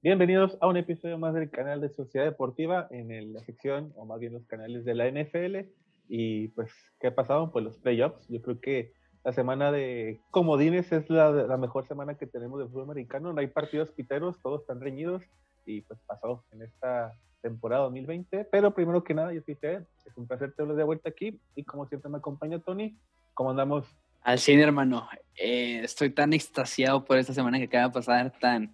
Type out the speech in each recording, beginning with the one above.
Bienvenidos a un episodio más del canal de Sociedad Deportiva en la sección, o más bien los canales de la NFL. Y pues, ¿qué ha pasado? Pues los playoffs. Yo creo que la semana de comodines es la, la mejor semana que tenemos de fútbol americano. No hay partidos piteros, todos están reñidos. Y pues pasó en esta temporada 2020. Pero primero que nada, yo soy Ted. Es un placer tenerlos de vuelta aquí. Y como siempre me acompaña Tony. ¿Cómo andamos? Al 100, hermano. Eh, estoy tan extasiado por esta semana que acaba de pasar, tan,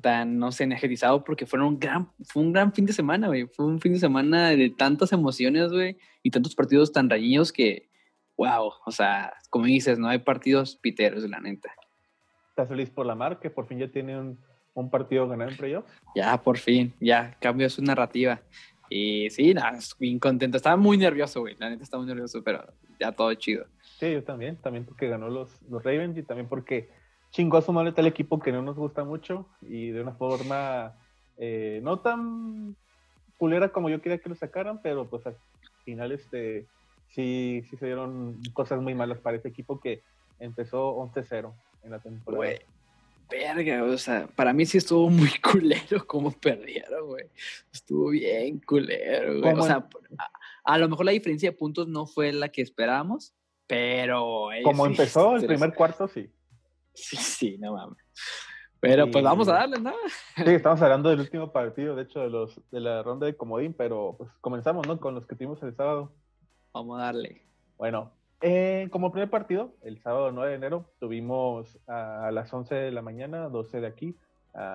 tan, no sé, energizado, porque fueron un gran, fue un gran fin de semana, güey. Fue un fin de semana de tantas emociones, güey, y tantos partidos tan rayidos que, wow, o sea, como dices, no hay partidos piteros, la neta. ¿Estás feliz por la mar, que por fin ya tiene un, un partido ganado en playoffs? Ya, por fin, ya cambió su narrativa. Y sí, nada, bien contento. Estaba muy nervioso, güey. La neta estaba muy nervioso, pero ya todo chido. Sí, yo también. También porque ganó los, los Ravens y también porque chingó a su madre tal equipo que no nos gusta mucho y de una forma eh, no tan culera como yo quería que lo sacaran, pero pues al final este, sí, sí se dieron cosas muy malas para ese equipo que empezó 11-0 en la temporada. Güey, verga, o sea, para mí sí estuvo muy culero como perdieron, güey. Estuvo bien culero, güey. O sea, a, a, lo mejor la diferencia de puntos no fue la que esperábamos, pero... Como empezó el primer cuarto, sí. Sí, sí, no mames. Pero pues vamos a darle, ¿no? Sí, estamos hablando del último partido, de hecho, de, los, de la ronda de comodín, pero pues comenzamos, ¿no? Con los que tuvimos el sábado. Vamos a darle. Bueno, eh, como primer partido, el sábado 9 de enero, tuvimos a, las 11 de la mañana, 12 de aquí,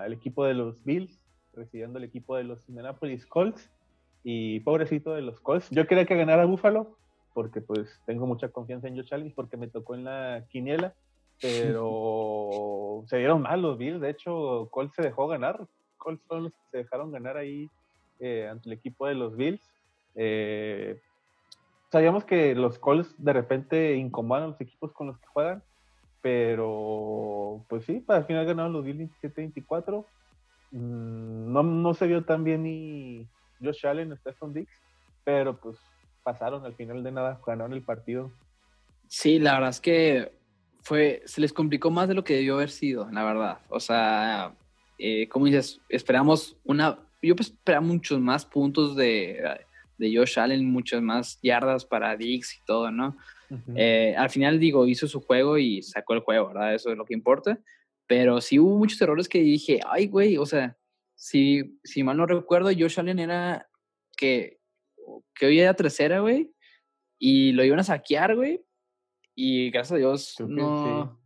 el equipo de los Bills recibiendo el equipo de los Indianapolis Colts. Y pobrecito de los Colts. Yo quería que ganara Buffalo, porque pues tengo mucha confianza en Josh Allen, porque me tocó en la quiniela pero se dieron mal los Bills. De hecho, Colts se dejó ganar. Colts fueron los que se dejaron ganar ahí eh, ante el equipo de los Bills. Eh, sabíamos que los Colts de repente incomodan a los equipos con los que juegan, pero pues sí, para final ganaron los Bills 27-24. Mm, no, no se vio tan bien ni Josh Allen, Stephen Dix, pero pues pasaron al final de nada, ganaron el partido. Sí, la verdad es que fue, se les complicó más de lo que debió haber sido, la verdad. O sea, eh, como dices, esperamos una, yo pues esperaba muchos más puntos de, de Josh Allen, muchas más yardas para Dix y todo, ¿no? eh, al final, digo, hizo su juego y sacó el juego, ¿verdad? Eso es lo que importa. Pero sí hubo muchos errores que dije, ay, güey, o sea, si, si mal no recuerdo, Josh Allen era que, que hoy era tercera, güey, y lo iban a saquear, güey, y gracias a Dios no...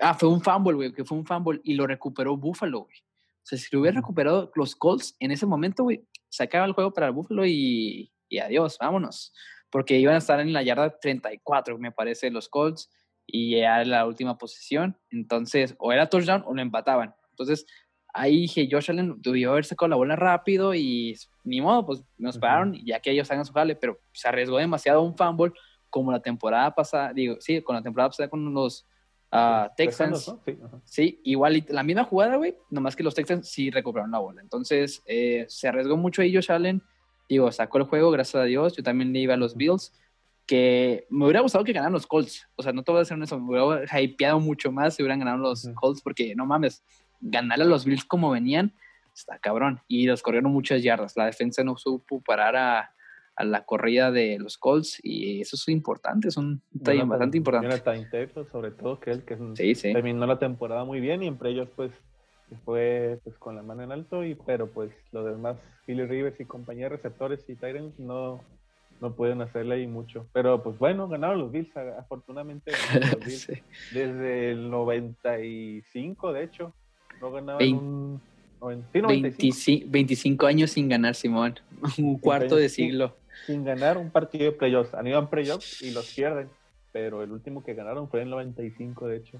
Ah, fue un fumble, güey, que fue un fumble y lo recuperó Buffalo, güey. O sea, si lo hubiera recuperado los Colts en ese momento, güey, sacaba el juego para el Buffalo y, y adiós, vámonos. Porque iban a estar en la yarda 34, me parece, los Colts, y era la última posición. Entonces, o era touchdown o lo empataban. Entonces, ahí dije, Josh Allen debió haber sacado la bola rápido y ni modo, pues nos pararon, ya que ellos hagan su jale, pero se arriesgó demasiado un fumble como la temporada pasada, digo, sí, con la temporada pasada con los uh, Texans. Sí, sí, igual la misma jugada, güey, nomás que los Texans sí recuperaron la bola. Entonces, eh, se arriesgó mucho ahí Josh Allen. Digo, sacó el juego, gracias a Dios. Yo también le iba a los Bills, que me hubiera gustado que ganaran los Colts. O sea, no te voy a decir eso, me hubiera hypeado mucho más si hubieran ganado los Colts, porque no mames, ganarle a los Bills como venían, está cabrón. Y los corrieron muchas yardas. La defensa no supo parar a, a la corrida de los Colts y eso es importante, es un detalle bastante importante. Jonathan Taylor, sobre todo, que él que terminó la temporada muy bien y entre ellos pues fue pues con la mano en alto y pero pues los demás Philly Rivers y compañía receptores y Tyrants no no pueden hacerle ahí mucho. Pero pues bueno, ganaron los Bills, afortunadamente los Bills. Desde el 95, de hecho, no ganaban un 25. 25, años sin ganar, Simón. Un cuarto de siglo sin ganar un partido de playoffs. Han ido a playoffs y los pierden, pero el último que ganaron fue en el 95, de hecho.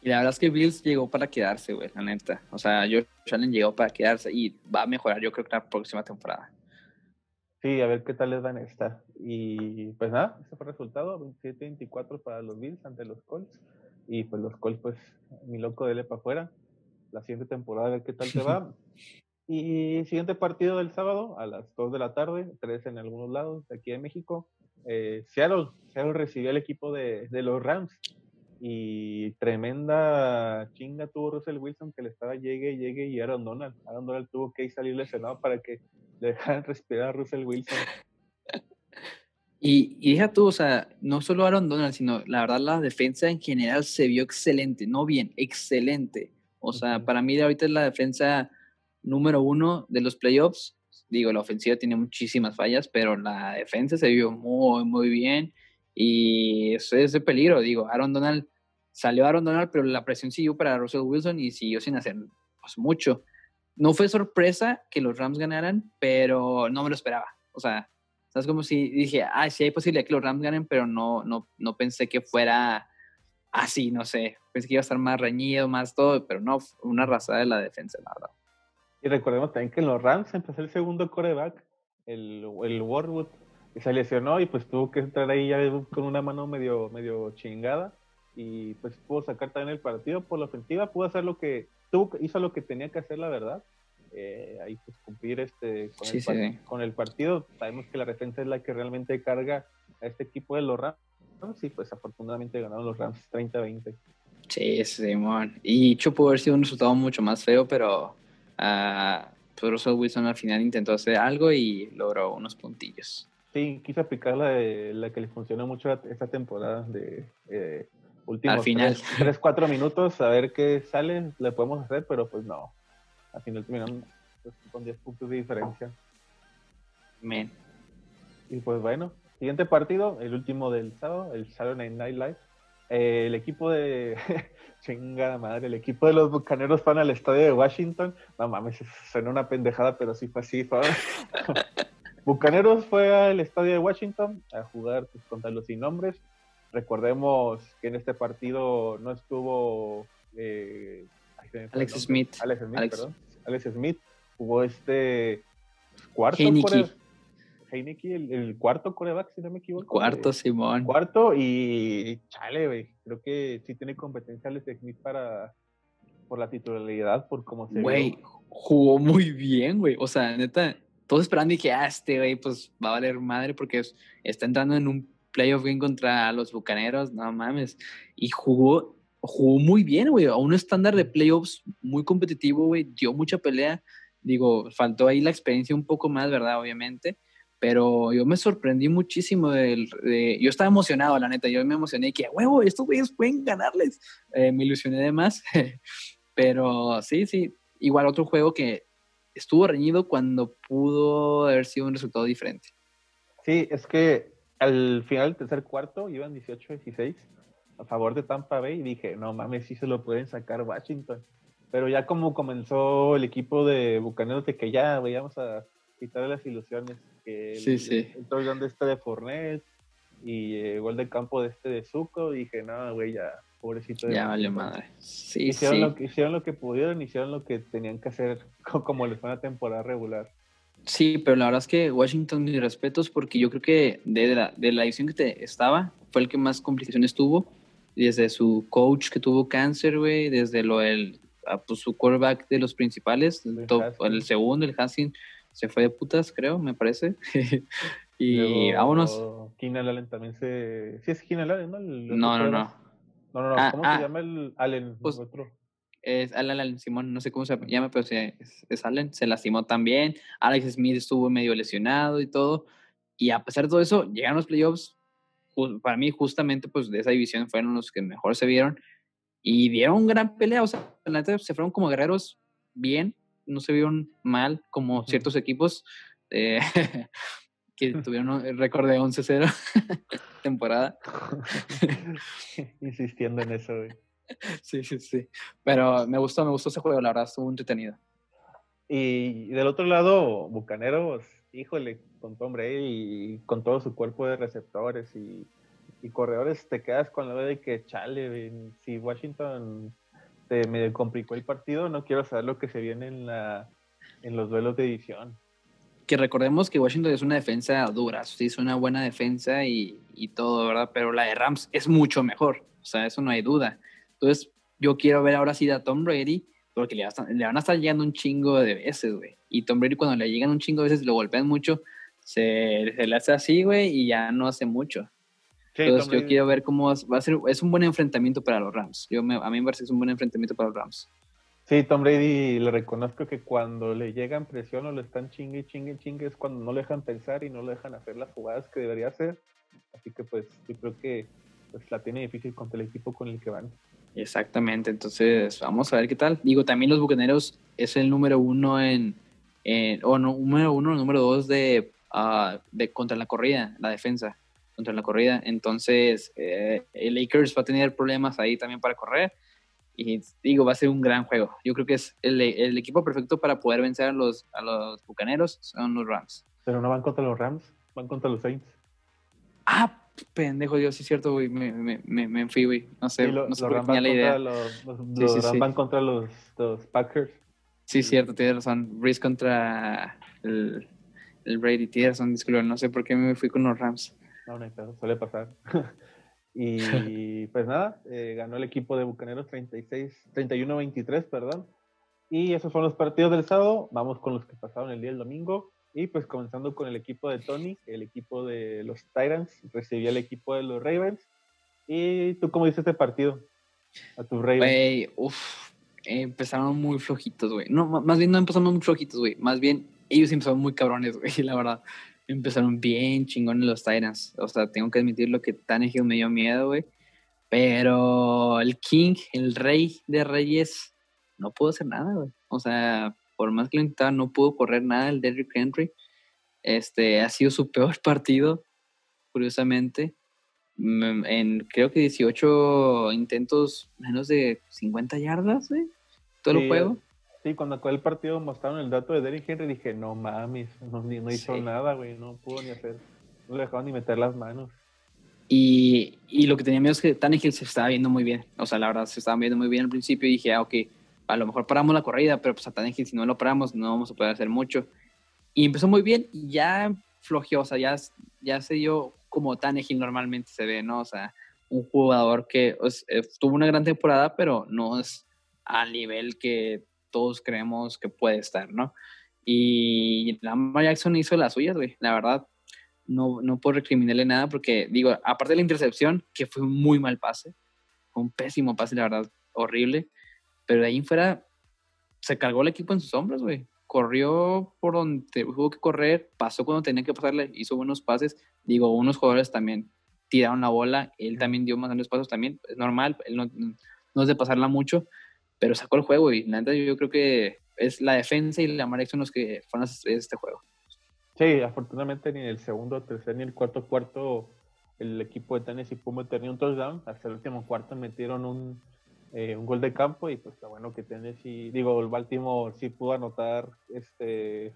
Y la verdad es que Bills llegó para quedarse, güey, la neta. O sea, Josh Allen llegó para quedarse y va a mejorar, yo creo que la próxima temporada. Sí, a ver qué tal les van a estar. Y pues nada, ese fue el resultado: 27-24 para los Bills ante los Colts. Y pues los Colts, pues, mi loco, dele para afuera. La siguiente temporada, a ver qué tal te va. Y siguiente partido del sábado a las 2 de la tarde, 3 en algunos lados de aquí en México. Eh, Seattle, Seattle recibió el equipo de, de, los Rams y tremenda chinga tuvo Russell Wilson que le estaba llegue, llegue y Aaron Donald. Aaron Donald tuvo que salir lesionado para que le dejaran respirar a Russell Wilson. Y, y deja tú, o sea, no solo Aaron Donald, sino la verdad la defensa en general se vio excelente, no bien, excelente. O sea, para mí ahorita es la defensa número uno de los playoffs. Digo, la ofensiva tiene muchísimas fallas, pero la defensa se vio muy, muy bien. Y eso es de peligro. Digo, Aaron Donald, salió Aaron Donald, pero la presión siguió para Russell Wilson y siguió sin hacer pues, mucho. No fue sorpresa que los Rams ganaran, pero no me lo esperaba. O sea, es como si dije, ah, sí hay posibilidad que los Rams ganen, pero no, no, no pensé que fuera así, no sé. Pensé que iba a estar más reñido, más todo, pero no, una raza de la defensa, la verdad. Y recordemos también que en los Rams empezó el segundo coreback, el, el Warwood, y se lesionó y pues tuvo que entrar ahí ya con una mano medio, medio chingada y pues pudo sacar también el partido por la ofensiva, pudo hacer lo que, tuvo, hizo lo que tenía que hacer la verdad, eh, ahí pues cumplir este con, el, con, el, partido, sabemos que la defensa es la que realmente carga a este equipo de los Rams y pues afortunadamente ganaron los Rams 30-20. Sí, Simón. Y hecho pudo haber sido un resultado mucho más feo, pero uh, Russell Wilson al final intentó hacer algo y logró unos puntillos. Sí, quiso aplicar la, la que le funcionó mucho esta temporada de eh, últimos al final. 3, 4 minutos, a ver qué sale, le podemos hacer, pero pues no. Al final terminaron pues, con 10 puntos de diferencia. Men. Y pues bueno, siguiente partido, el último del sábado, el Saturday Night Live. Eh, el equipo de chingada madre, el equipo de los bucaneros van al estadio de Washington. No mames, suena una pendejada, pero sí fue así. Fue. bucaneros fue al estadio de Washington a jugar pues, contra los sin nombres. Recordemos que en este partido no estuvo eh, Alex Smith. Alex Smith, perdón. Alex Smith jugó este cuarto. Heineke, el, el, cuarto coreback, si no me equivoco. Cuarto, Simón. Cuarto y chale, güey. Creo que sí tiene competencia Alex Smith para por la titularidad, por cómo se Güey, jugó muy bien, güey. O sea, neta, todos esperando y dije, ah, este güey, pues va a valer madre porque está entrando en un playoff game contra los bucaneros, no mames. Y jugó, jugó muy bien, güey, a un estándar de playoffs muy competitivo, güey, dio mucha pelea. Digo, faltó ahí la experiencia un poco más, ¿verdad? Obviamente pero yo me sorprendí muchísimo. Del, de, yo estaba emocionado, la neta. Yo me emocioné que, huevo, estos güeyes pueden ganarles. Eh, me ilusioné de más. pero sí, sí. Igual otro juego que estuvo reñido cuando pudo haber sido un resultado diferente. Sí, es que al final del tercer cuarto iban 18-16 a favor de Tampa Bay y dije, no mames, sí se lo pueden sacar Washington. Pero ya como comenzó el equipo de Bucaneros de que ya vayamos a quitarle las ilusiones que sí, el, sí. el de este de Fornet y el gol de campo de este de Zuko, dije, no, güey, ya, pobrecito. Ya vale madre. Sí, hicieron, sí. Lo que, hicieron lo que pudieron, hicieron lo que tenían que hacer como les fue una temporada regular. Sí, pero la verdad es que Washington, mis respetos, porque yo creo que de la, de la edición que te estaba, fue el que más complicaciones tuvo. Desde su coach que tuvo cáncer, güey, desde lo del, pues, su quarterback de los principales, el, top, el segundo, el Haskins, se fue de putas, creo, me parece. y Luego, vámonos. Keenan Allen también se. Sí, es Keenan Allen, ¿no? El no, no, no. No, no, no. Ah, ¿Cómo ah, se llama el Allen? pues, el otro? Es Alan, Alan Simón, no sé cómo se llama, pero sí, es, es Allen, se lastimó también. Alex Smith estuvo medio lesionado y todo. Y a pesar de todo eso, llegaron los playoffs. Para mí, justamente, pues de esa división fueron los que mejor se vieron. Y dieron gran pelea. O sea, se fueron como guerreros bien. No se vieron mal como ciertos equipos eh, que tuvieron el récord de 11-0 temporada. Insistiendo en eso, güey. Sí, sí, sí. Pero me gustó, me gustó ese juego, la verdad, estuvo entretenido. Y del otro lado, Bucaneros, híjole, con Tom Brady y con todo su cuerpo de receptores y, y corredores, te quedas con la idea de que, chale, si Washington te me complicó el partido, no quiero saber lo que se viene en, la, en los duelos de edición. que recordemos que Washington es una defensa dura, sí, es una buena defensa y, y, todo, ¿verdad? Pero la de Rams es mucho mejor, o sea, eso no hay duda. Entonces, yo quiero ver ahora sí a Tom Brady, porque le, le, van a estar llegando un chingo de veces, güey. Y Tom Brady cuando le llegan un chingo de veces, lo golpean mucho, se, se le hace así, güey, y ya no hace mucho. Entonces yo quiero ver cómo va a ser, es un buen enfrentamiento para los Rams. Yo a mí me parece que es un buen enfrentamiento para los Rams. Sí, Tom Brady le reconozco que cuando le llegan presión o le están chingue, chingue, chingue, es cuando no le dejan pensar y no le dejan hacer las jugadas que debería hacer. Así que pues yo creo que pues, la tiene difícil contra el equipo con el que van. Exactamente, entonces vamos a ver qué tal. Digo, también los Bucaneros es el número uno en, o no, número uno, número dos de, uh, de contra la corrida, la defensa contra la corrida. Entonces, eh, el Lakers va a tener problemas ahí también para correr. Y digo, va a ser un gran juego. Yo creo que es el, el equipo perfecto para poder vencer a los, a los Bucaneros, son los Rams. Pero no van contra los Rams, van contra los Saints. Ah, pendejo, Dios, sí es cierto, güey. Me, me, me, me, fui, güey. No sé, no sé por qué la idea. Los, los, los Rams van contra los, los Packers. Sí, cierto, tienes razón. Breeze contra el, el Brady, tienes razón, disculpa. No sé por qué me fui con los Rams. No, no, suele pasar. y pues nada, eh, ganó el equipo de Bucaneros 36, 31-23, perdón. Y esos fueron los partidos del sábado. Vamos con los que pasaron el día del domingo. Y pues comenzando con el equipo de Tony, el equipo de los Tyrants, recibía el equipo de los Ravens. ¿Y tú cómo dices este partido? A tus Ravens. Güey, uff, empezaron muy flojitos, güey. No, más bien no empezaron muy flojitos, güey. Más bien ellos empezaron muy cabrones, güey, la verdad. Empezaron bien chingones los Tyrants. O sea, tengo que admitir lo que Tannehill me dio miedo, güey. Pero el King, el rey de reyes, no pudo hacer nada, güey. O sea, por más que lo intentaba, no pudo correr nada el Derrick Henry. Este, ha sido su peor partido, curiosamente. Mm, en creo que 18 intentos, menos de 50 yardas, ¿eh? Todo el juego. Sí, cuando acabó el partido mostraron el dato de Derrick Henry, dije, no mames, no, hizo nada, güey, no pudo ni hacer, no le dejaron ni meter las manos. Y, y lo que tenía miedo es que Tannehill se estaba viendo muy bien, o sea, la verdad se estaba viendo muy bien al principio y dije, ah, ok, a lo mejor paramos la corrida, pero pues a Tannehill si no lo paramos no vamos a poder hacer mucho. Y empezó muy bien y ya flojeó, o sea, ya, ya se dio como Tannehill normalmente se ve, ¿no? O sea, un jugador que eh, tuvo una gran temporada, pero no es al nivel que todos creemos que puede estar, ¿no? Y Lamar Jackson hizo las suyas, güey, la verdad. No, no puedo recriminarle nada porque, digo, aparte de la intercepción, que fue un muy mal pase, fue un pésimo pase, la verdad, horrible pero de ahí en fuera se cargó el equipo en sus hombros, güey. Corrió por donde tuvo que correr, pasó cuando tenía que pasarle, hizo buenos pases. Digo, unos jugadores también tiraron la bola, él también dio más grandes pasos también, es normal, él no, no es de pasarla mucho, pero sacó el juego y la yo creo que es la defensa y la Jackson los que fueron a este juego. Sí, afortunadamente ni el segundo, tercer ni el cuarto cuarto el equipo de Tennessee pudo meter ni un touchdown. Hasta el último cuarto metieron un, eh, un gol de campo y pues está bueno que Tennessee, digo, el Baltimore sí pudo anotar este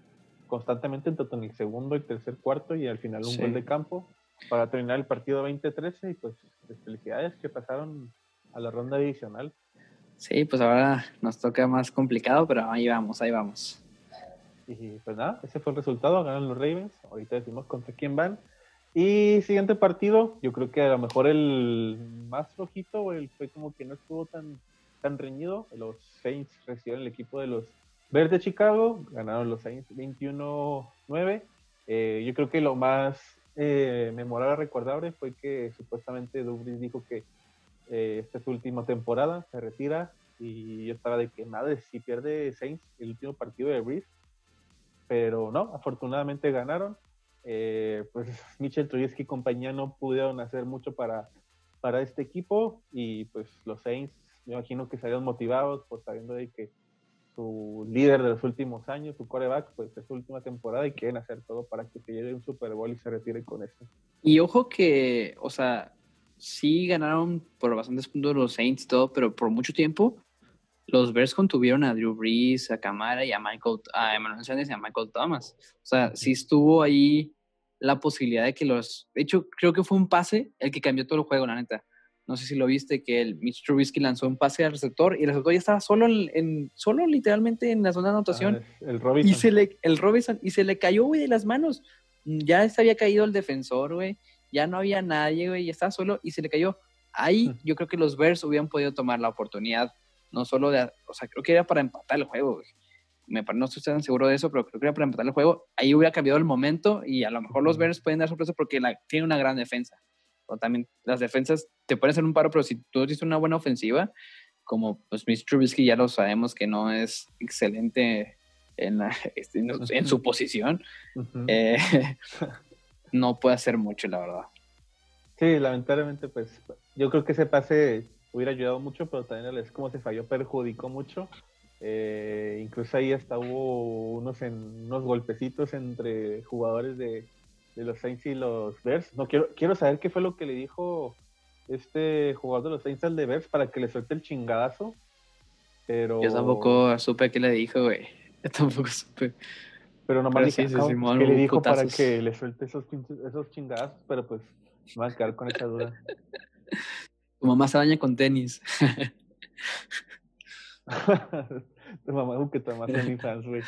constantemente tanto en el segundo y tercer cuarto y al final un gol de campo para terminar el partido 20-13 y pues, pues felicidades que pasaron a la ronda adicional. Sí, pues ahora nos toca más complicado, pero ahí vamos, ahí vamos. Y pues nada, ese fue el resultado, ganan los Ravens, ahorita decimos contra quién van. Y siguiente partido, yo creo que a lo mejor el más flojito, el fue como que no estuvo tan, tan reñido. Los Saints recibieron el equipo de los Bears de Chicago, ganaron los Saints 21-9. Eh, yo creo que lo más eh, memorable, recordable fue que supuestamente Dubris dijo que eh, esta es su última temporada, se retira y yo estaba de que madre, si pierde Saints el último partido de Breeze, pero no, afortunadamente ganaron eh, pues Michel Trubisky y compañía no pudieron hacer mucho para, para este equipo y pues los Saints me imagino que salieron motivados por sabiendo de que su líder de los últimos años, su coreback, pues es su última temporada y quieren hacer todo para que se llegue un Super Bowl y se retire con eso. Y ojo que, o sea, sí ganaron por bastantes puntos los Saints y todo, pero por mucho tiempo los Bears contuvieron a Drew Brees, a Camara y a Michael, a Emmanuel Sanders y a Michael Thomas. O sea, sí estuvo ahí la posibilidad de que los... De hecho, creo que fue un pase el que cambió todo el juego, la neta. No sé si lo viste, que el Mitch Trubisky lanzó un pase al receptor y el receptor ya estaba solo, en, solo literalmente en la zona de anotación. Ah, el Robinson. Y se le, el Robinson, y se le cayó, güey, de las manos. Ya se había caído el defensor, güey. Ya no había nadie, güey. Y estaba solo y se le cayó. Ahí yo creo que los Bears hubieran podido tomar la oportunidad no solo de, o sea, creo que era para empatar el juego, Me, no estoy tan seguro de eso, pero creo que era para empatar el juego. Ahí hubiera cambiado el momento y a lo mejor los Bears pueden dar sorpresa porque la, tiene una gran defensa. O también las defensas te pueden hacer un paro, pero si tú tienes una buena ofensiva, como pues Mr. Trubisky ya lo sabemos que no es excelente en, este, en, su posición, eh, no puede hacer mucho, la verdad. Sí, lamentablemente, pues yo creo que ese pase hubiera ayudado mucho, pero también es como se falló, perjudicó mucho. Eh, incluso ahí hasta hubo unos, en, unos golpecitos entre jugadores de, los Saints y los Bears. No quiero, quiero saber qué fue lo que le dijo este jugador de los Saints al de Bears para que le suelte el chingadazo. Pero... Yo tampoco supe qué le dijo, güey. Yo tampoco supe. Pero nomás dije, sí, sí, que le dijo para que le suelte esos, esos chingadazos, pero pues me voy a quedar con esa duda. Tu mamá se baña con tenis. tu mamá es un que toma tenis güey.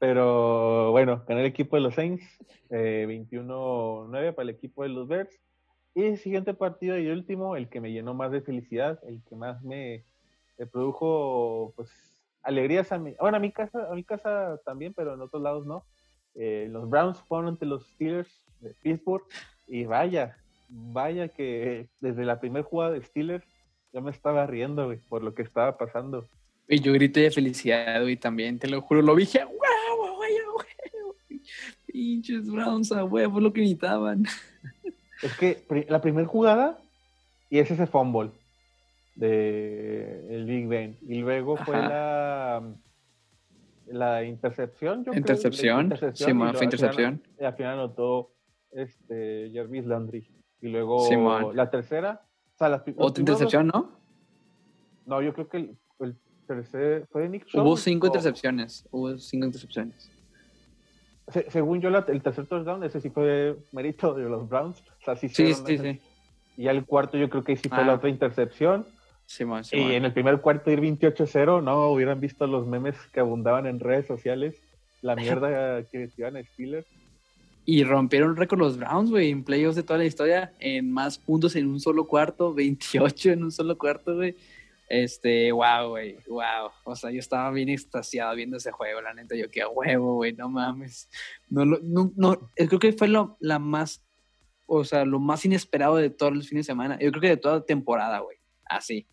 Pero bueno, gané el equipo de los Saints, eh, 21-9 para el equipo de los Bears. Y el siguiente partido y último, el que me llenó más de felicidad, el que más me, produjo pues alegrías a mi, bueno, a mi casa, a mi casa también, pero en otros lados no. Eh, los Browns fueron ante los Steelers de Pittsburgh y vaya, vaya que desde la primera jugada de Steelers ya me estaba riendo, güey, por lo que estaba pasando. Y yo grité de felicidad, güey, también, te lo juro, lo dije, ¡Wow, güey, güey! Pinches Browns, a huevo, lo que necesitaban. Es que la primera jugada y es ese fumble de el Big Ben. Y luego fue la la intercepción, yo intercepción, creo. sí, fue intercepción. y al final anotó este, Jarvis Landry. Y luego la tercera. Otra intercepción, ¿no? No, yo creo que el, tercer. ¿Fue Nick Hubo cinco intercepciones. Hubo cinco intercepciones. según yo, el tercer touchdown, ese sí fue mérito de los Browns. O sea, sí, sí, sí, Y el cuarto, yo creo que sí fue la ah. otra intercepción. Y en el primer cuarto ir 28-0, no hubieran visto los memes que abundaban en redes sociales, la mierda que decían Steelers. Y rompieron récord los Browns, güey, en playoffs de toda la historia, en más puntos en un solo cuarto, 28 en un solo cuarto, güey. Este, wow, güey, wow. O sea, yo estaba bien extasiado viendo ese juego, la neta. Yo, qué huevo, güey, no mames. No, no, no, creo que fue lo, la más, o sea, lo más inesperado de todos los fines de semana. Yo creo que de toda la temporada, güey. Así.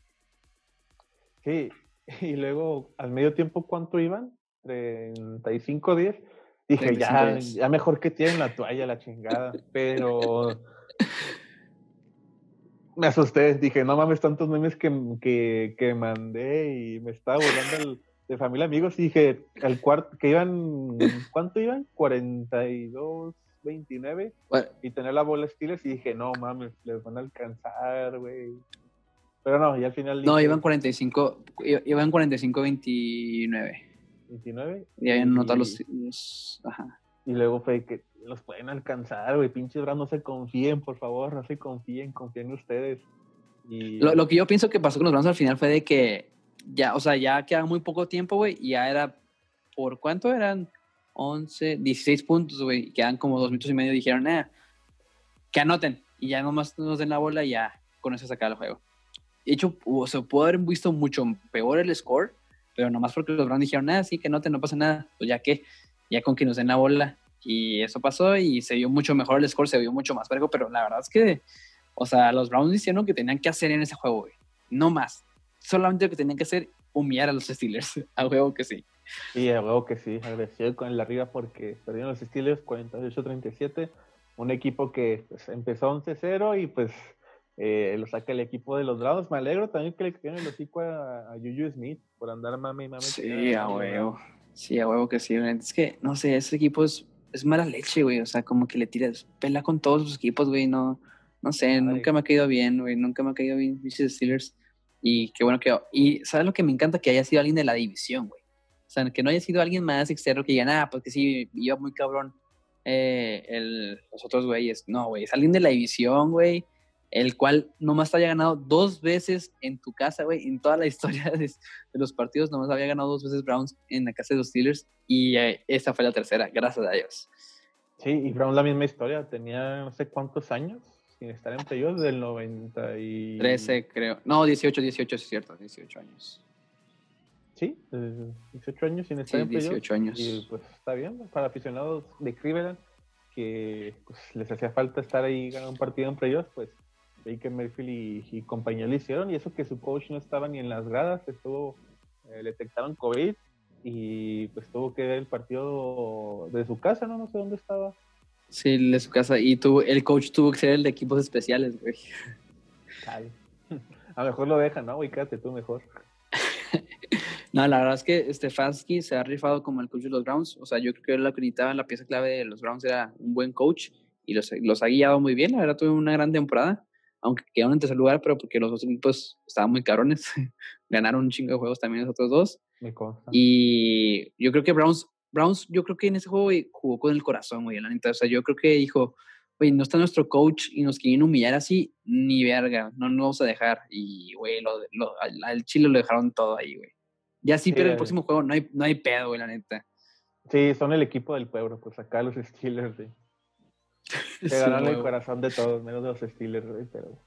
Sí, y luego, al medio tiempo, ¿cuánto iban? 35 días. Dije, ya, ya mejor que tienen la toalla, la chingada. Pero me asusté. Dije, no mames, tantos memes que, que, que mandé y me estaba volando de familia amigos. Y dije, al cuarto, que iban, ¿cuánto iban? 42, 29. Y tener la bola Steelers. Y dije, no mames, les van a alcanzar, güey. Pero no, y al final. No, iban 45, iban 45, 29. 29. Y habían notado los, Ajá. Y luego fue que los pueden alcanzar, güey. Pinches no se confíen, por favor, no se confíen, confíen en ustedes. Y... Lo, que yo pienso que pasó con los Browns al final fue de que ya, o sea, ya quedaba muy poco tiempo, güey, y ya era, ¿por cuánto eran? 11, 16 puntos, güey, quedan como dos minutos y medio, dijeron, eh, que anoten, y ya nomás nos den la bola y ya con eso sacar el juego. De hecho, se pudo haber visto mucho peor el score, pero nomás porque los Browns dijeron, nada, ah, sí, que no te no pasa nada, pues ya que, ya con que nos den la bola. Y eso pasó y se vio mucho mejor el score, se vio mucho más vergo, pero la verdad es que, o sea, los Browns hicieron que tenían que hacer en ese juego, güey. No más. Solamente lo que tenían que hacer, humillar a los Steelers. a huevo que sí. Sí, a huevo que sí. Agradecido con el arriba porque perdieron los Steelers 48-37. Un equipo que pues, empezó 11-0 y pues eh, lo saca el equipo de los Bravos. Me alegro también que le tienen el hocico a, a Juju Smith por andar mame y mame. Sí, a huevo. Sí, a huevo que sí. Es que, no sé, ese equipo es, es mala leche, güey. O sea, como que le tiras pela con todos sus equipos, güey. No, no sé, nunca me ha caído bien, güey. Nunca me ha caído bien Vicious Steelers. Y qué bueno que. Y ¿sabes lo que me encanta? Que haya sido alguien de la división, güey. O sea, que no haya sido alguien más externo que diga, nada, porque sí, iba muy cabrón eh, el, los otros güeyes. No, güey, es alguien de la división, güey el cual nomás había ganado dos veces en tu casa, güey, en toda la historia de, los partidos, nomás había ganado dos veces Browns en la casa de los Steelers y eh, esa fue la tercera, gracias a Dios. Sí, y Browns la misma historia, tenía no sé cuántos años sin estar en playoffs, del 90 y... 13 creo, no, 18, 18 es cierto, 18 años. Sí, 18 años sin estar en playoffs. 18 años. Y pues está bien, para aficionados de Cleveland que pues, les hacía falta estar ahí ganando un partido en playoffs, pues Baker Mayfield y, y, compañía lo hicieron. Y eso que su coach no estaba ni en las gradas, estuvo, eh, le detectaron COVID y pues tuvo que ver el partido de su casa, ¿no? No sé dónde estaba. Sí, de su casa. Y tuvo, el coach tuvo que ser el de equipos especiales, güey. A lo mejor lo dejan, ¿no? Güey, quédate tú mejor. no, la verdad es que Stefanski se ha rifado como el coach de los Browns. O sea, yo creo que lo que necesitaba en la pieza clave de los Browns era un buen coach y los, los ha guiado muy bien. La verdad, tuve una gran temporada. Aunque quedaron en tercer lugar, pero porque los otros equipos estaban muy cabrones. Ganaron un chingo de juegos también los otros dos. Y yo creo que Browns, Browns, yo creo que en ese juego jugó con el corazón, güey, la neta. O sea, yo creo que dijo, güey, no está nuestro coach y nos quieren humillar así, ni verga, no nos vamos a dejar. Y, güey, lo, lo, al, Chile lo dejaron todo ahí, güey. Ya sí, pero el próximo juego no hay, no hay pedo, güey, la neta. Sí, son el equipo del pueblo, pues acá los Steelers, güey. Se ganaron el corazón de todos, menos de los Steelers, güey, pero...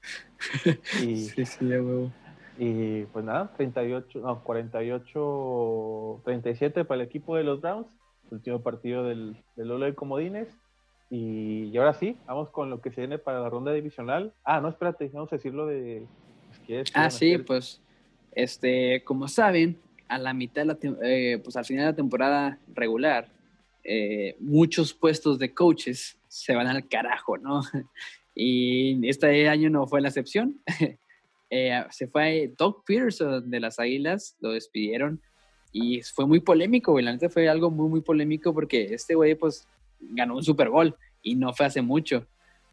Y... sí, sí, ya, güey. Y pues nada, 38, no, 48, 37 para el equipo de los Browns, último partido del, del Lolo de Comodines. Y, ahora sí, vamos con lo que se viene para la ronda divisional. Ah, no, espérate, vamos a decirlo de... Pues, ah, sí, pues, este, como saben, a la mitad, de la, eh, pues al final de la temporada regular, eh, muchos puestos de coaches se van al carajo, ¿no? Y este año no fue la excepción. Eh, se fue Doug Peterson de las Águilas, lo despidieron y fue muy polémico, güey. La neta fue algo muy, muy polémico porque este güey, pues, ganó un Super Bowl y no fue hace mucho.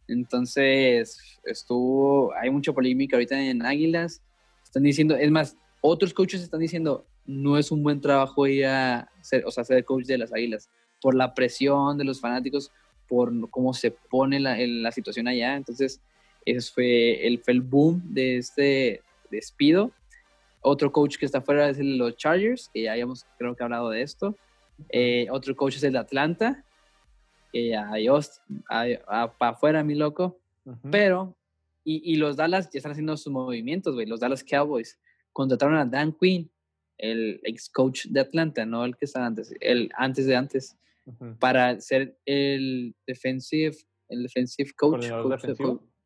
Entonces, estuvo, hay mucha polémica ahorita en Águilas. Están diciendo, es más, otros coaches están diciendo, no es un buen trabajo ir a ser, o sea, ser coach de las Águilas por la presión de los fanáticos, por cómo se pone la, la situación allá. Entonces, ese fue el, fue el boom de este despido. Otro coach que está fuera es el de los Chargers, que ya habíamos creo que hablado de esto. Eh, otro coach es el de Atlanta, que adiós, para afuera, mi loco. Pero, y, y, los Dallas ya están haciendo sus movimientos, güey. Los Dallas Cowboys contrataron a Dan Quinn, el ex coach de Atlanta, no el que estaba antes, el antes de antes, para ser el defensive, el defensive coach,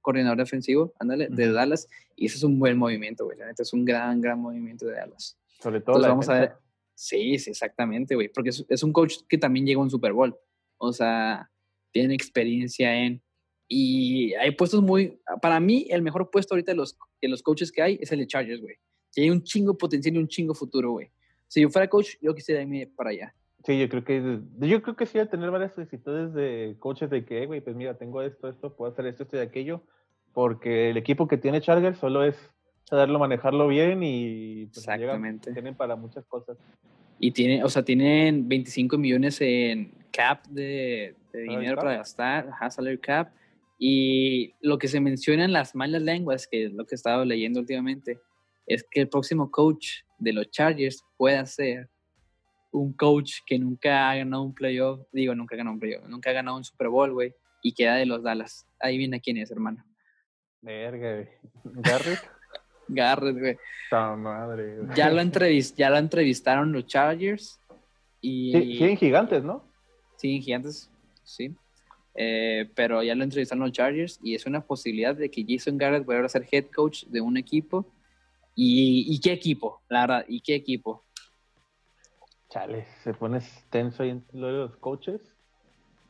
coordinador defensivo, ándale, de Dallas, y eso es un buen movimiento, güey, la neta es un gran, gran movimiento de Dallas. Sobre todo vamos a ver, sí, sí, exactamente, güey, porque es, un coach que también llegó a un Super Bowl, o sea, tiene experiencia en, y hay puestos muy, para mí, el mejor puesto ahorita de los, de los coaches que hay es el de Chargers, güey, que hay un chingo potencial y un chingo futuro, güey. Si yo fuera coach, yo quisiera irme para allá. Sí, yo creo que yo creo que sí a tener varias solicitudes de coaches de que, güey, pues mira, tengo esto, esto, puedo hacer esto, esto y aquello, porque el equipo que tiene Chargers solo es saberlo manejarlo bien y pues, Exactamente. tienen para muchas cosas. Y tiene, o sea, tienen 25 millones en cap de, dinero para gastar, ajá, salary cap. Y lo que se menciona en las malas lenguas, que es lo que he estado leyendo últimamente, es que el próximo coach de los Chargers pueda ser un coach que nunca ha ganado un playoff, digo, nunca ha ganado un playoff, nunca ha ganado un Super Bowl, güey, y queda de los Dallas. Ahí viene quién es, hermano. Verga, güey. ¿Garrett? Garrett, güey. madre, Ya lo, entrevist ya lo entrevistaron los Chargers y... Sí, siguen gigantes, ¿no? Siguen gigantes, sí. Eh, pero ya lo entrevistaron los Chargers y es una posibilidad de que Jason Garrett vuelva a ser head coach de un equipo. ¿Y, y qué equipo? La verdad, ¿y qué equipo? Chale, se pone tenso ahí en lo de los coaches.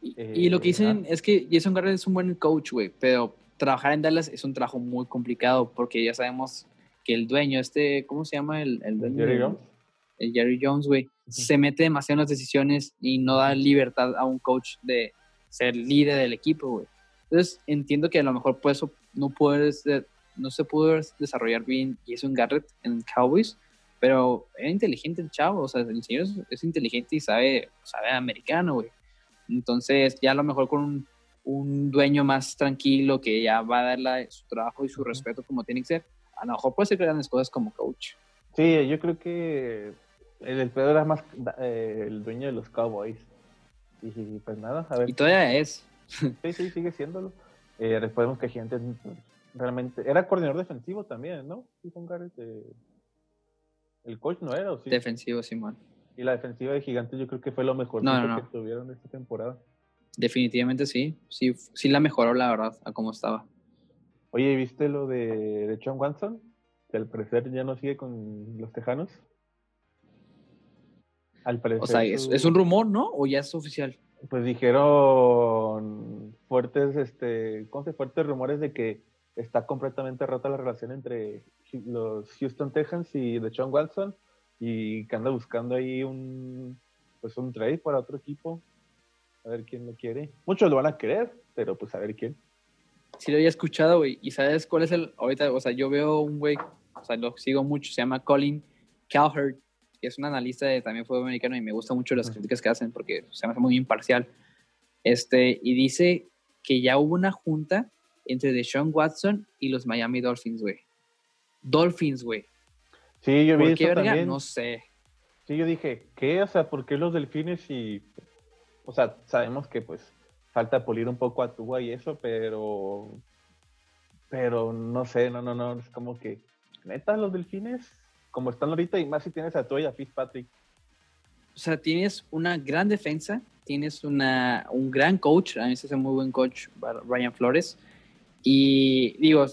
Y, lo que dicen es que Jason Garrett es un buen coach, güey, pero trabajar en Dallas es un trabajo muy complicado porque ya sabemos que el dueño, este, ¿cómo se llama? El, el dueño. Jerry Jones. El Jerry Jones, güey, se mete demasiado en las decisiones y no da libertad a un coach de ser líder del equipo, güey. Entonces entiendo que a lo mejor por eso no, puedes, no se pudo desarrollar bien Jason Garrett en Cowboys pero era inteligente el chavo, o sea, el señor es, inteligente y sabe, sabe americano, güey. Entonces, ya a lo mejor con un, dueño más tranquilo que ya va a darle su trabajo y su respeto como tiene que ser, a lo mejor puede ser grandes cosas como coach. Sí, yo creo que el, peor era más eh, el dueño de los Cowboys. Y pues nada, a ver. Y todavía es. Sí, sí, sigue siéndolo. Eh, que gente realmente era coordinador defensivo también, ¿no? Sí, con Garrett. Eh, el coach no era, ¿o sí? Defensivo, Simón. Y la defensiva de Gigantes yo creo que fue lo mejor que tuvieron esta temporada. Definitivamente sí. Sí, sí la mejoró, la verdad, a cómo estaba. Oye, ¿viste lo de, de John Watson? Que al parecer ya no sigue con los Tejanos. Al parecer. O sea, es, un rumor, ¿no? ¿O ya es oficial? Pues dijeron fuertes, este, ¿cómo se? Fuertes rumores de que está completamente rota la relación entre los Houston Texans y de John Watson y que anda buscando ahí un, pues un trade para otro equipo. A ver quién lo quiere. Muchos lo van a querer, pero pues a ver quién. Sí lo había escuchado, güey. ¿Y sabes cuál es el, ahorita, o sea, yo veo un güey, o sea, lo sigo mucho, se llama Colin Cowherd, que es un analista de también fútbol americano y me gustan mucho las críticas que hacen porque se me hace muy imparcial. Este, y dice que ya hubo una junta entre Deshaun Watson y los Miami Dolphins, güey. Dolphins, güey. Sí, yo vi ¿Por qué, también. No sé. Sí, yo dije, ¿qué? O sea, ¿por qué los delfines y... O sea, sabemos que pues falta pulir un poco a Tua y eso, pero... Pero no sé, no, no, no, es como que... Neta, los delfines, como están ahorita, y más si tienes a Tua y a Fitzpatrick. O sea, tienes una gran defensa, tienes una, un gran coach, a mí se hace muy buen coach, Ryan Flores, y digo,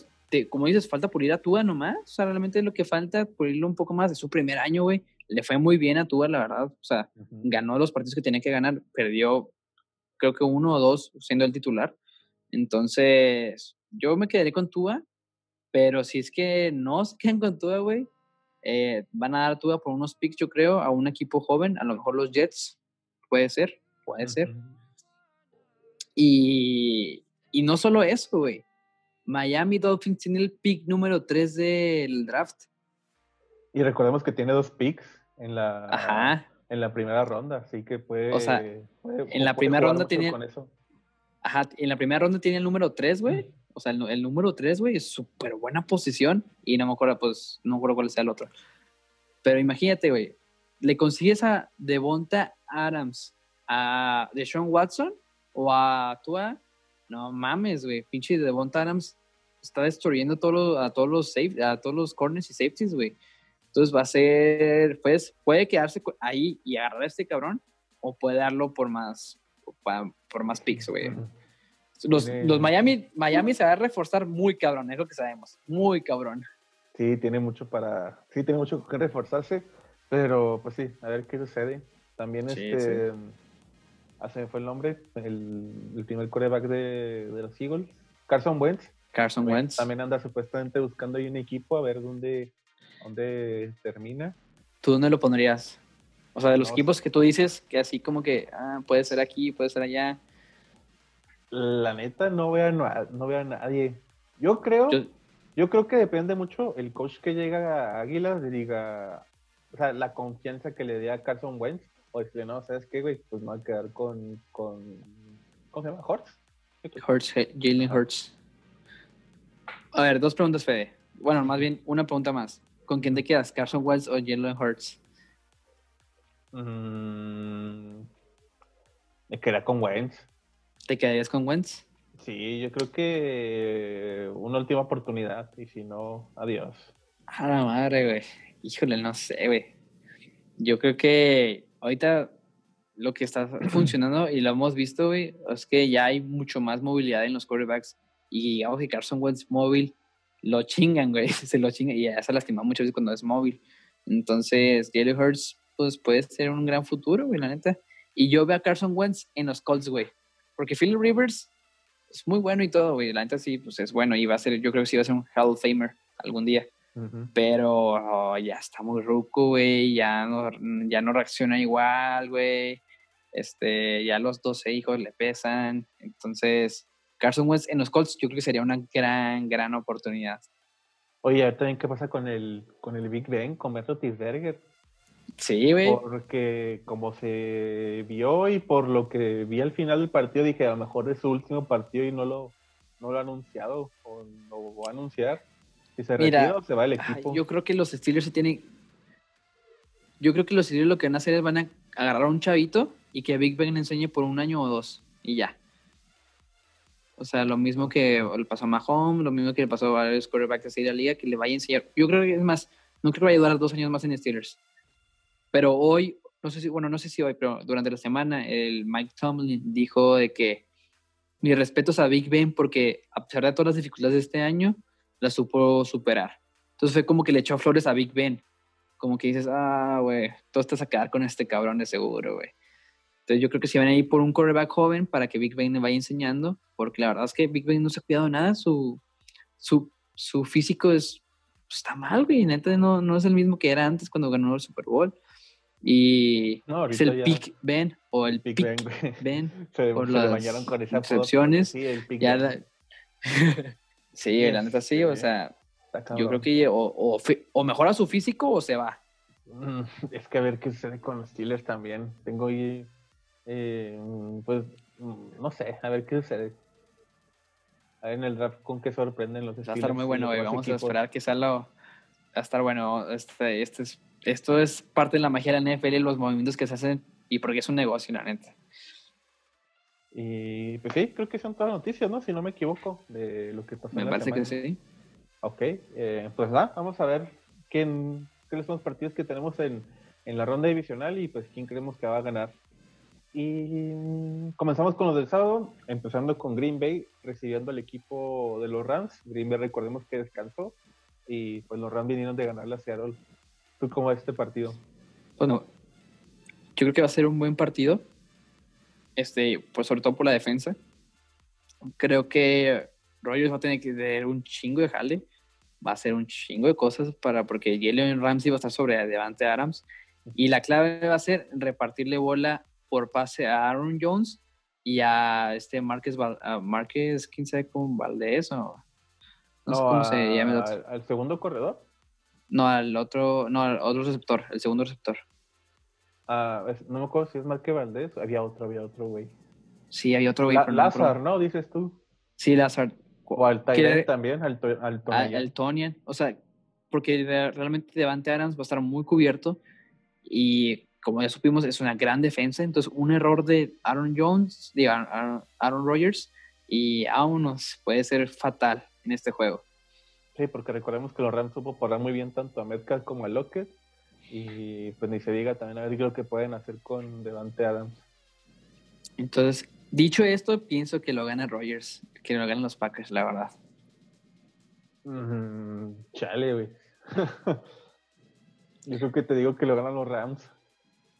como dices, falta pulir a Tua nomás. O sea, realmente lo que falta, pulirlo un poco más de su primer año, güey. Le fue muy bien a Tua, la verdad. O sea, ganó los partidos que tenía que ganar, perdió creo que uno o dos siendo el titular. Entonces, yo me quedaré con Tua, pero si es que no se quedan con Tua, güey, eh, van a dar Tua por unos picks, yo creo, a un equipo joven, a lo mejor los Jets, puede ser, puede ser. Y, y no solo eso, güey. Miami Dolphins tiene el pick número 3 del draft. Y recordemos que tiene dos picks en la, en la primera ronda, así que puede. O sea, en la primera ronda tiene. Ajá, en la primera ronda tiene el número 3, güey. O sea, el, número 3, güey, es súper buena posición. Y no me acuerdo, pues, no me acuerdo cuál sea el otro. Pero imagínate, güey, le consigues a Devonta Adams, a Deshaun Watson o a Tua. No mames, güey, pinche Devonta Adams está destruyendo todo a todos los safe, a todos los corners y safeties, güey. Entonces va a ser, pues, puede quedarse ahí y agarrar a este cabrón, o puede darlo por más, por más picks, güey. Los, los, Miami, Miami se va a reforzar muy cabrón, es lo que sabemos, muy cabrón. Sí, tiene mucho para, sí, tiene mucho que reforzarse, pero pues sí, a ver qué sucede. También este, hace fue el nombre, el, el primer coreback de, de los Eagles, Carson Wentz, Carson Wentz. También anda supuestamente buscando ahí un equipo a ver dónde, dónde termina. ¿Tú dónde lo pondrías? O sea, de los equipos que tú dices, que así como que ah, puede ser aquí, puede ser allá. La neta, no veo a, no veo a nadie. Yo creo, yo, creo que depende mucho el coach que llega a Águilas, diga, o sea, la confianza que le dé a Carson Wentz, o si no, ¿sabes qué, güey? Pues me va a quedar con, con ¿cómo se llama? Hortz. Hurts, Jalen Hurts. A ver, dos preguntas, Fede. Bueno, más bien una pregunta más. ¿Con quién te quedas? ¿Carson Wentz o Jalen Hurts? Mm, me quedaría con Wentz. ¿Te quedarías con Wentz? Sí, yo creo que una última oportunidad y si no, adiós. A la madre, güey. Híjole, no sé, güey. Yo creo que ahorita lo que está funcionando y lo hemos visto, güey, es que ya hay mucho más movilidad en los quarterbacks y digamos que Carson Wentz móvil lo chingan, güey, se lo chingan y ya se lastima muchas veces cuando es móvil. Entonces, Jalen Hurts, pues puede ser un gran futuro, güey, la neta. Y yo veo a Carson Wentz en los Colts, güey, porque Phil Rivers es muy bueno y todo, güey, la neta sí, pues es bueno y va a ser, yo creo que sí va a ser un Hall of Famer algún día. Pero oh, ya está muy ruco, güey, ya no, ya no reacciona igual, güey. Este, ya los 12 hijos le pesan. Entonces, Carson Wentz en los Colts, yo creo que sería una gran, gran oportunidad. Oye, a ver también qué pasa con el, con el Big Ben, con Beto Tisberger. Sí, güey. Porque como se vio y por lo que vi al final del partido, dije, a lo mejor es su último partido y no lo, no lo ha anunciado o no va a anunciar. Si se retira se va el equipo. Yo creo que los Steelers se tienen... Yo creo que los Steelers lo que van a hader es van a agarrar a un chavito y que Big Ben le enseñe por un año o dos y ya. O sea, lo mismo que le pasó a Mahomes, lo mismo que le pasó a los quarterbacks de la liga, que le vaya a enseñar. Yo creo que es más, no creo que vaya a durar dos años más en Steelers. Pero hoy, no sé si, bueno, no sé si hoy, pero durante la semana el Mike Tomlin dijo de que mis respetos a Big Ben porque a pesar de todas las dificultades de este año, las supo superar. Entonces fue como que le echó flores a Big Ben. Como que dices, ah, güey, tú estás a quedar con este cabrón de seguro, güey. Entonces yo creo que si van a ir por un quarterback joven para que Big Ben le vaya enseñando, porque la verdad es que Big Ben no se ha cuidado nada, su, su, su físico es, pues, está mal, güey, neta no, no es el mismo que era antes cuando ganó el Super Bowl. Y es el Big Ben o el Big Ben, ben se, por las bañaron con esa excepciones. Sí, el Big ya la... sí, la neta sí, o sea, yo creo que o, o, o, mejora su físico o se va. Mm, es que a ver qué sucede con los Steelers también. Tengo ahí eh, pues mm, no sé, a ver qué sucede. A ver en el draft con qué sorprenden los Va a estar muy bueno, vamos a esperar que salga. Va a estar bueno. Este, este es, esto es parte de la magia de la NFL y los movimientos que se hacen y porque es un negocio, la neta. Y pues sí, creo que son todas las noticias, ¿no? Si no me equivoco, de lo que pasó. Me parece que sí. Ok, eh, pues nada, vamos a ver quién, cuáles son los partidos que tenemos en, en la ronda divisional y pues quién creemos que va a ganar y comenzamos con los del sábado, empezando con Green Bay recibiendo al equipo de los Rams. Green Bay, recordemos que descansó y pues los Rams vinieron de ganar la Seattle. ¿Tú cómo ves este partido? Bueno, yo creo que va a ser un buen partido, este, pues sobre todo por la defensa. Creo que Rogers va a tener que tener un chingo de jale, va a hacer un chingo de cosas para porque Jalen Ramsey va a estar sobre adelante Adams y la clave va a ser repartirle bola por pase a Aaron Jones y a este Márquez, Márquez ¿quién sabe cómo Valdés o no, sé cómo se llama el otro. ¿Al segundo corredor? No, al otro, no, al otro receptor, el segundo receptor. Ah, no me acuerdo si es Márquez Valdés, había otro, había otro güey. Sí, había otro güey. Lázaro, ¿no? Dices tú. Sí, Lázaro. O al Tyrant también, al, al Tonian. Al Tonian, o sea, porque realmente Devante Adams va a estar muy cubierto y como ya supimos, es una gran defensa. Entonces, un error de Aaron Jones, de Aaron, Aaron Rodgers, y aún puede ser fatal en este juego. Sí, porque recordemos que los Rams supo parar muy bien tanto a Metcalf como a Lockett. Y pues ni se diga también a ver qué lo que pueden hacer con Devante Adams. Entonces, dicho esto, pienso que lo gana Rodgers, que lo ganan los Packers, la verdad. chale, güey. Yo creo que te digo que lo ganan los Rams.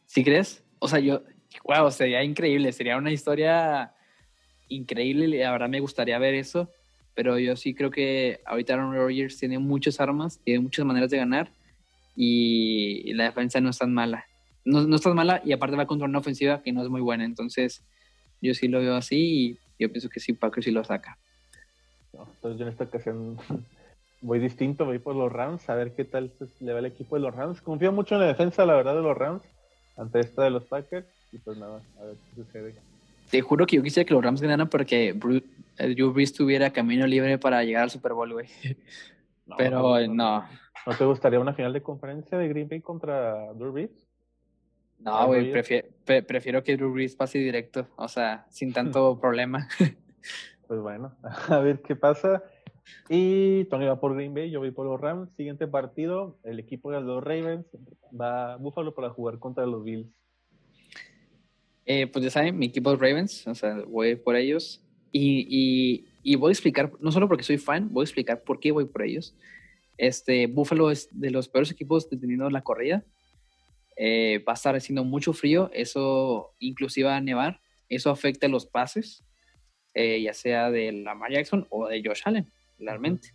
¿Sí crees? O sea, yo, wow, sería increíble, sería una historia increíble, la verdad me gustaría ver eso, pero yo sí creo que ahorita Aaron Rodgers tiene muchas armas, tiene muchas maneras de ganar y la defensa no es tan mala. No, no es tan mala y aparte va contra una ofensiva que no es muy buena, entonces yo sí lo veo así y yo pienso que sí, Packers sí lo saca. entonces yo en esta ocasión voy distinto, voy por los Rams, a ver qué tal le va el equipo de los Rams. Confío mucho en la defensa, la verdad, de los Rams ante esta de los Packers y pues nada, a ver qué sucede. Te juro que yo quisiera que los Rams ganaran porque Drew Brees tuviera camino libre para llegar al Super Bowl, güey. Pero no, no, te gustaría una final de conferencia de Green Bay contra Drew Brees? No, güey, prefiero, prefiero que Drew Brees pase directo, o sea, sin tanto problema. pues bueno, a ver qué pasa. Y Tony va por Green Bay, yo voy por los Rams. Siguiente partido, el equipo de los Ravens va a Buffalo para jugar contra los Bills. Eh, pues ya saben, mi equipo es Ravens, o sea, voy por ellos. Y, y, voy a explicar, no solo porque soy fan, voy a explicar por qué voy por ellos. Este, Buffalo es de los peores equipos deteniendo la corrida. Eh, va a estar haciendo mucho frío, eso inclusive va a nevar, eso afecta los pases, eh, ya sea de Lamar Jackson o de Josh Allen realmente.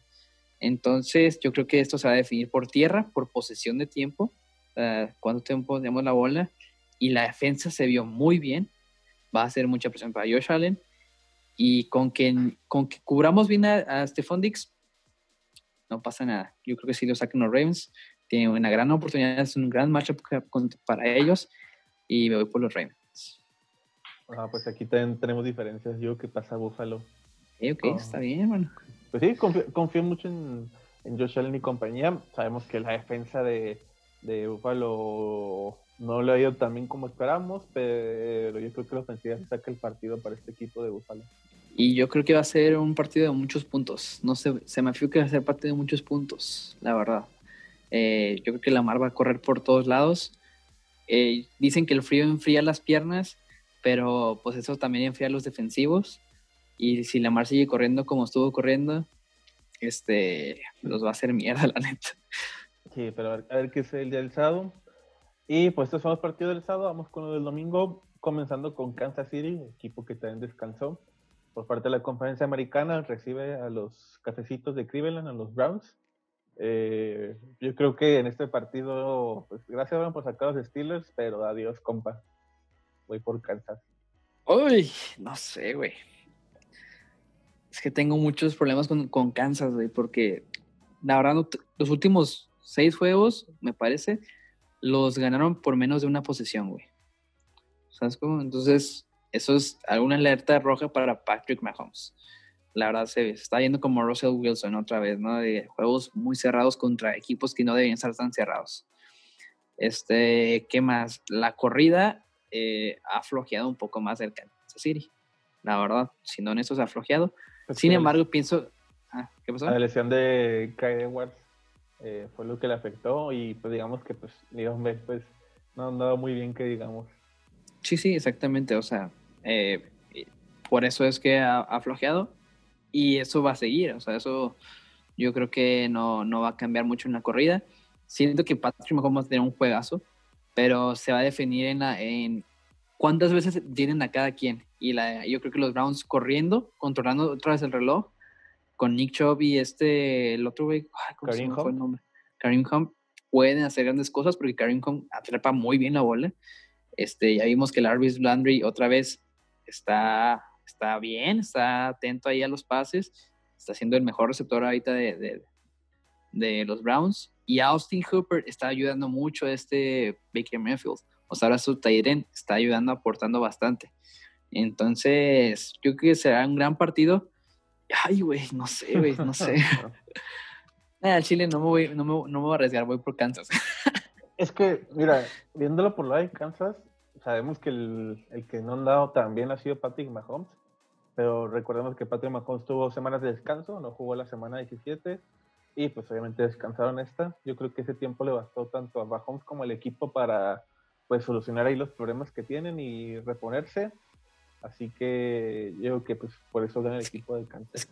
Entonces, yo creo que esto se va a definir por tierra, por posesión de tiempo, uh, cuánto tiempo tenemos la bola, y la defensa se vio muy bien. Va a ser mucha presión para Josh Allen. Y con que, con que cubramos bien a, Stephon Dix, no pasa nada. Yo creo que si lo sacan los Ravens, tiene una gran oportunidad, es un gran matchup para ellos. Y me voy por los Ravens. Ah, pues aquí también tenemos diferencias. Yo creo que pasa Buffalo. ok, está bien, bueno. Pues sí, confío, mucho en, en, Josh Allen y compañía. Sabemos que la defensa de, de Buffalo no le ha ido tan bien como esperamos, pero yo creo que la ofensiva saca el partido para este equipo de Buffalo. Y yo creo que va a ser un partido de muchos puntos. No sé, se me afirma que va a ser partido de muchos puntos, la verdad. Eh, yo creo que Lamar va a correr por todos lados. eh, dicen que el frío enfría las piernas, pero pues eso también enfría los defensivos. Y si Lamar sigue corriendo como estuvo corriendo, este, los va a hacer mierda, la neta. Sí, pero a ver, qué es el día del sábado. Y pues estos son los partidos del sábado. Vamos con lo del domingo, comenzando con Kansas City, equipo que también descansó. Por parte de la conferencia americana, recibe a los cafecitos de Cleveland, a los Browns. Eh, yo creo que en este partido, pues gracias por sacar los Steelers, pero adiós, compa. Voy por Kansas. Uy, no sé, güey. Es que tengo muchos problemas con, con Kansas, güey, porque la los últimos seis juegos, me parece, los ganaron por menos de una posesión, güey. ¿Sabes cómo? Entonces, eso es alguna alerta roja para Patrick Mahomes la verdad se está yendo como Russell Wilson otra vez, ¿no? De juegos muy cerrados contra equipos que no deben estar tan cerrados. Este, ¿qué más? La corrida eh, ha flojeado un poco más del Kansas City. La verdad, si no en eso se ha flojeado. Sin embargo, pienso... Ah, ¿Qué pasó? La lesión de Kyle Edwards eh, fue lo que le afectó y pues digamos que pues, digamos, pues no ha andado muy bien que digamos. Sí, sí, exactamente. O sea, eh, por eso es que ha, ha flojeado y eso va a seguir, o sea, eso yo creo que no, no va a cambiar mucho en la corrida. Siento que Patrick Mahomes va a tener un juegazo, pero se va a definir en, en cuántas veces tienen a cada quien. Y la, yo creo que los Browns corriendo, controlando otra vez el reloj, con Nick Chubb y este, el otro güey, Karim fue el nombre? Karim Hunt, pueden hacer grandes cosas porque Karim Hunt atrapa muy bien la bola. Este, ya vimos que Larvis Landry otra vez está está bien, está atento ahí a los pases, está siendo el mejor receptor ahorita de, de, los Browns. Y Austin Hooper está ayudando mucho a este Baker Mayfield. O sea, ahora su Tyren está ayudando, aportando bastante. Entonces, yo creo que será un gran partido. Ay, güey, no sé, güey, no sé. Al Chile no me, voy, no, me, no me voy a arriesgar, voy por Kansas. es que, mira, viéndolo por la de Kansas, sabemos que el, el, que no han dado tan bien ha sido Patrick Mahomes, pero recordemos que Patrick Mahomes tuvo semanas de descanso, no jugó la semana 17 y pues obviamente descansaron esta. Yo creo que ese tiempo le bastó tanto a Mahomes como al equipo para pues solucionar ahí los problemas que tienen y reponerse. Así que yo creo que pues por eso gana el equipo de Kansas.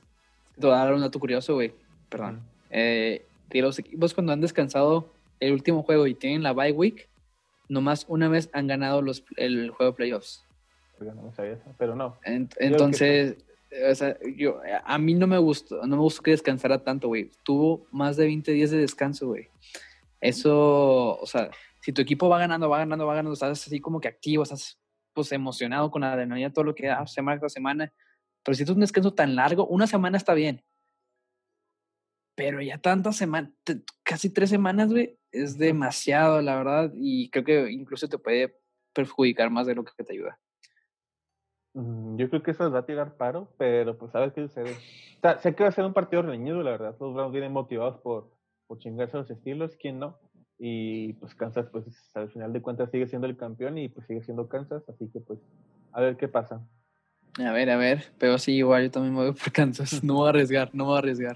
Te voy a dar un dato curioso, güey. Perdón. Eh, de los equipos cuando han descansado el último juego y tienen la bye week, nomás una vez han ganado los, el juego de playoffs. No sabía eso, pero no. entonces, o sea, yo, a mí no me gustó, no me gustó que descansara tanto, güey. Tuvo más de 20 días de descanso, güey. Eso, o sea, si tu equipo va ganando, va ganando, va ganando, estás así como que activo, estás pues emocionado con la adrenalina, todo lo que da semana tras semana. Pero si es un descanso tan largo, una semana está bien. Pero ya tantas semanas, casi tres semanas, güey, es demasiado, la verdad, y creo que incluso te puede perjudicar más de lo que te ayuda. Mm, yo creo que eso les va a tirar paro, pero pues a ver qué sucede. sé que va a ser un partido reñido, la verdad. Los Browns vienen motivados por, por chingarse a los estilos, ¿quién no? Y pues Kansas, pues al final de cuentas sigue siendo el campeón y pues sigue siendo Kansas, así que pues a ver qué pasa. A ver, a ver, pero sí, igual yo también me voy por Kansas. No voy a arriesgar, no voy a arriesgar.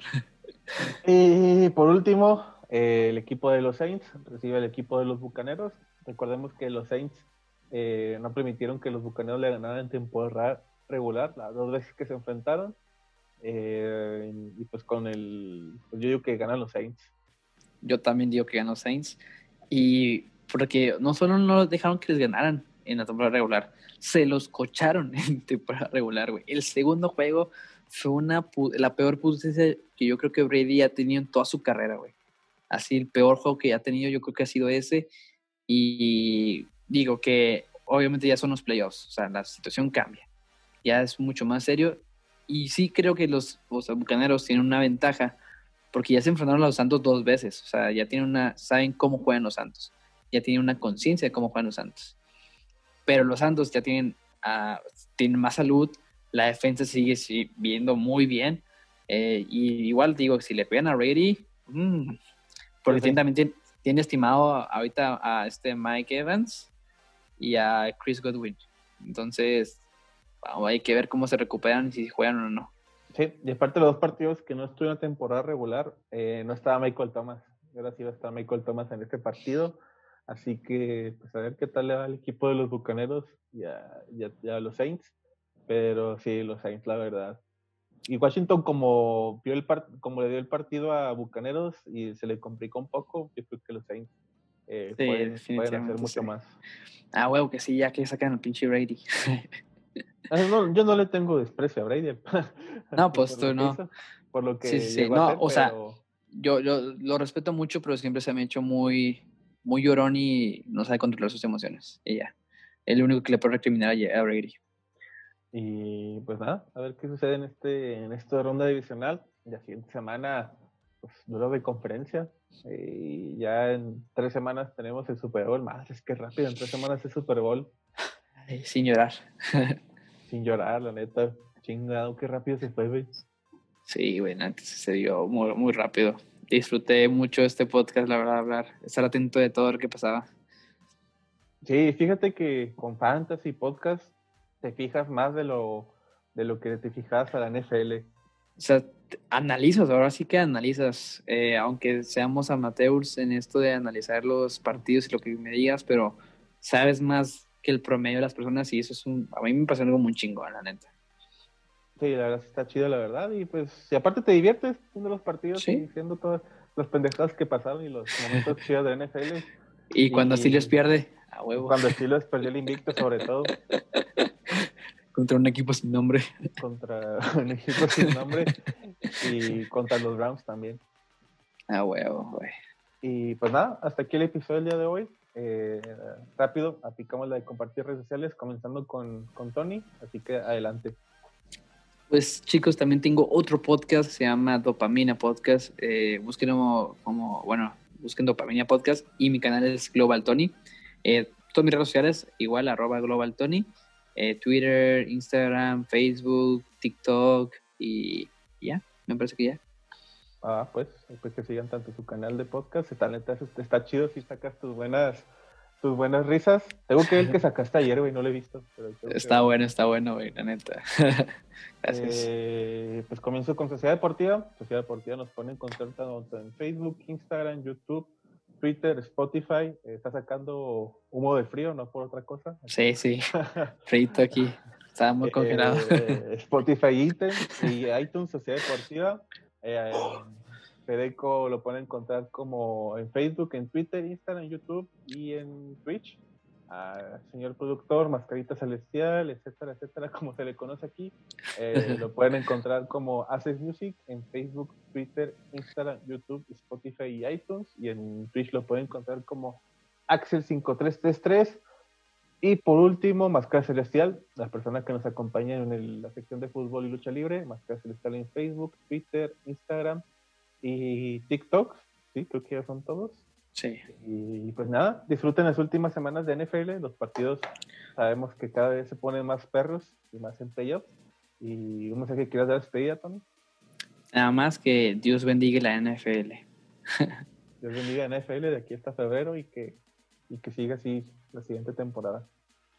Y por último, el equipo de los Saints recibe el equipo de los Bucaneros. Recordemos que los Saints eh, no permitieron que los Bucaneros le ganaran en temporada regular, las dos veces que se enfrentaron. Eh, y pues con el. Pues yo digo que ganan los Saints. Yo también digo que ganan los Saints. Y porque no solo no dejaron que les ganaran en la temporada regular, se los cocharon en temporada regular, güey. El segundo juego fue una la peor posición que yo creo que Brady ha tenido en toda su carrera, güey. Así, el peor juego que ha tenido, yo creo que ha sido ese. Y digo que obviamente ya son los playoffs, o sea, la situación cambia, ya es mucho más serio y sí creo que los, los bucaneros tienen una ventaja porque ya se enfrentaron a los Santos dos veces, o sea, ya tienen una, saben cómo juegan los Santos, ya tienen una conciencia de cómo juegan los Santos, pero los Santos ya tienen, tienen más salud, la defensa sigue viendo muy bien, eh, y igual digo, si le pegan a Brady, mmm, porque también tiene, tiene estimado ahorita a este Mike Evans, y a Chris Godwin. Entonces, hay que ver cómo se recuperan y si juegan o no. Sí, y aparte de los dos partidos que no estuvieron en temporada regular, eh, no estaba Michael Thomas. Ahora sí va a estar Michael Thomas en este partido. Así que, pues a ver qué tal le va al equipo de los Bucaneros y a, los Saints. Pero sí, los Saints, la verdad. Y Washington, como, vio el como le dio el partido a Bucaneros y se le complicó un poco, yo creo que los Saints eh, pueden, hacer mucho más. Ah, huevo, que sí, ya que sacan al pinche Brady. Ah, yo no le tengo desprecio a Brady. no, pues tú no. por lo que. Sí, sí, no, o sea, yo, yo lo respeto mucho, pero siempre se me ha hecho muy, muy llorón y no sabe controlar sus emociones. Y ya. Es lo único que le puede recriminar a Brady. Y pues nada, a ver qué sucede en este en esta ronda divisional. La siguiente semana, pues duro de conferencia. Y ya en tres semanas tenemos el Super Bowl. Más, es que rápido, en tres semanas el Super Bowl. sin llorar. sin llorar, la neta. Chingado, qué rápido se fue, güey. Sí, güey, antes se dio muy, muy rápido. Disfruté mucho este podcast, la verdad, hablar, estar atento de todo lo que pasaba. Sí, fíjate que con Fantasy Podcast te fijas más de lo, de lo que te fijas a la NFL. O sea, analizas, ahora sí que analizas, eh, aunque seamos amateurs en esto de analizar los partidos y lo que me digas, pero sabes más que el promedio de las personas y eso es un, a mí me parece algo muy chingón, la neta. Sí, la verdad está chido, la verdad, y pues, y aparte te diviertes viendo los partidos y diciendo todas las pendejadas que pasaron y los momentos chidos de NFL. Y, cuando Steelers pierde, a huevo. Cuando Steelers perdió el invicto, sobre todo. Contra un equipo sin nombre. Contra un equipo sin nombre y contra los Browns también. Ah, huevo, güey. Y pues nada, hasta aquí el episodio del día de hoy. Eh, rápido, aplicamos la de compartir redes sociales, comenzando con, con Tony, así que adelante. Pues chicos, también tengo otro podcast, se llama Dopamina Podcast. Eh, búsquenlo como, bueno, busquen Dopamina Podcast y mi canal es Global Tony. Eh, todas mis redes sociales, igual, arroba Global Tony. Eh, Twitter, Instagram, Facebook, TikTok y ya, me parece que ya. Ah, pues, pues que sigan tanto su canal de podcast, está, está chido si sacas tus buenas tus buenas risas. Tengo que ver el que sacaste ayer, güey, no lo he visto. está bueno, está bueno, güey, la neta. Gracias. Eh, pues comienzo con Sociedad Deportiva. Sociedad Deportiva nos pone en contacto en Facebook, Instagram, YouTube, Twitter, Spotify. Eh, está sacando humo de frío, no por otra cosa. Sí, sí. Frito aquí. Está muy congelado. Eh, Spotify, y iTunes, Sociedad Deportiva. Fedeco lo pueden encontrar como en Facebook, en Twitter, Instagram, YouTube y en Twitch. Al señor productor, Mascarita Celestial, etcétera, etcétera, como se le conoce aquí. Eh, lo pueden encontrar como Access Music en Facebook, Twitter, Instagram, YouTube, Spotify y iTunes. Y en Twitch lo pueden encontrar como Axel5333. Y por último, Máscara Celestial, las personas que nos acompañan en la sección de fútbol y lucha libre, Máscara Celestial en Facebook, Twitter, Instagram, y TikTok, sí, creo que ya son todos. Sí. Y pues nada, disfruten las últimas semanas de NFL, los partidos sabemos que cada vez se ponen más perros y más en playoffs. Y un mensaje que quieras dar despedida, Tony. Nada más que Dios bendiga la NFL. Dios bendiga la NFL de aquí hasta febrero y que, y que siga así la siguiente temporada.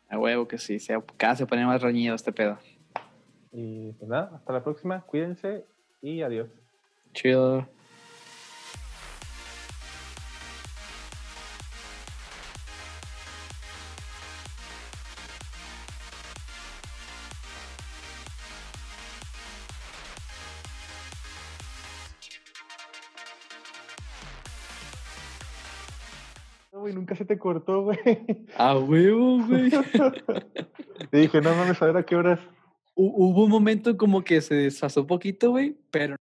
A huevo que sí, sea, cada se pone más reñido este pedo. Y pues nada, hasta la próxima, cuídense y adiós. Chido. Te cortó, güey. A huevo, güey. y dije, no mames, a ver a qué horas. Hubo un momento como que se desfasó poquito, güey, pero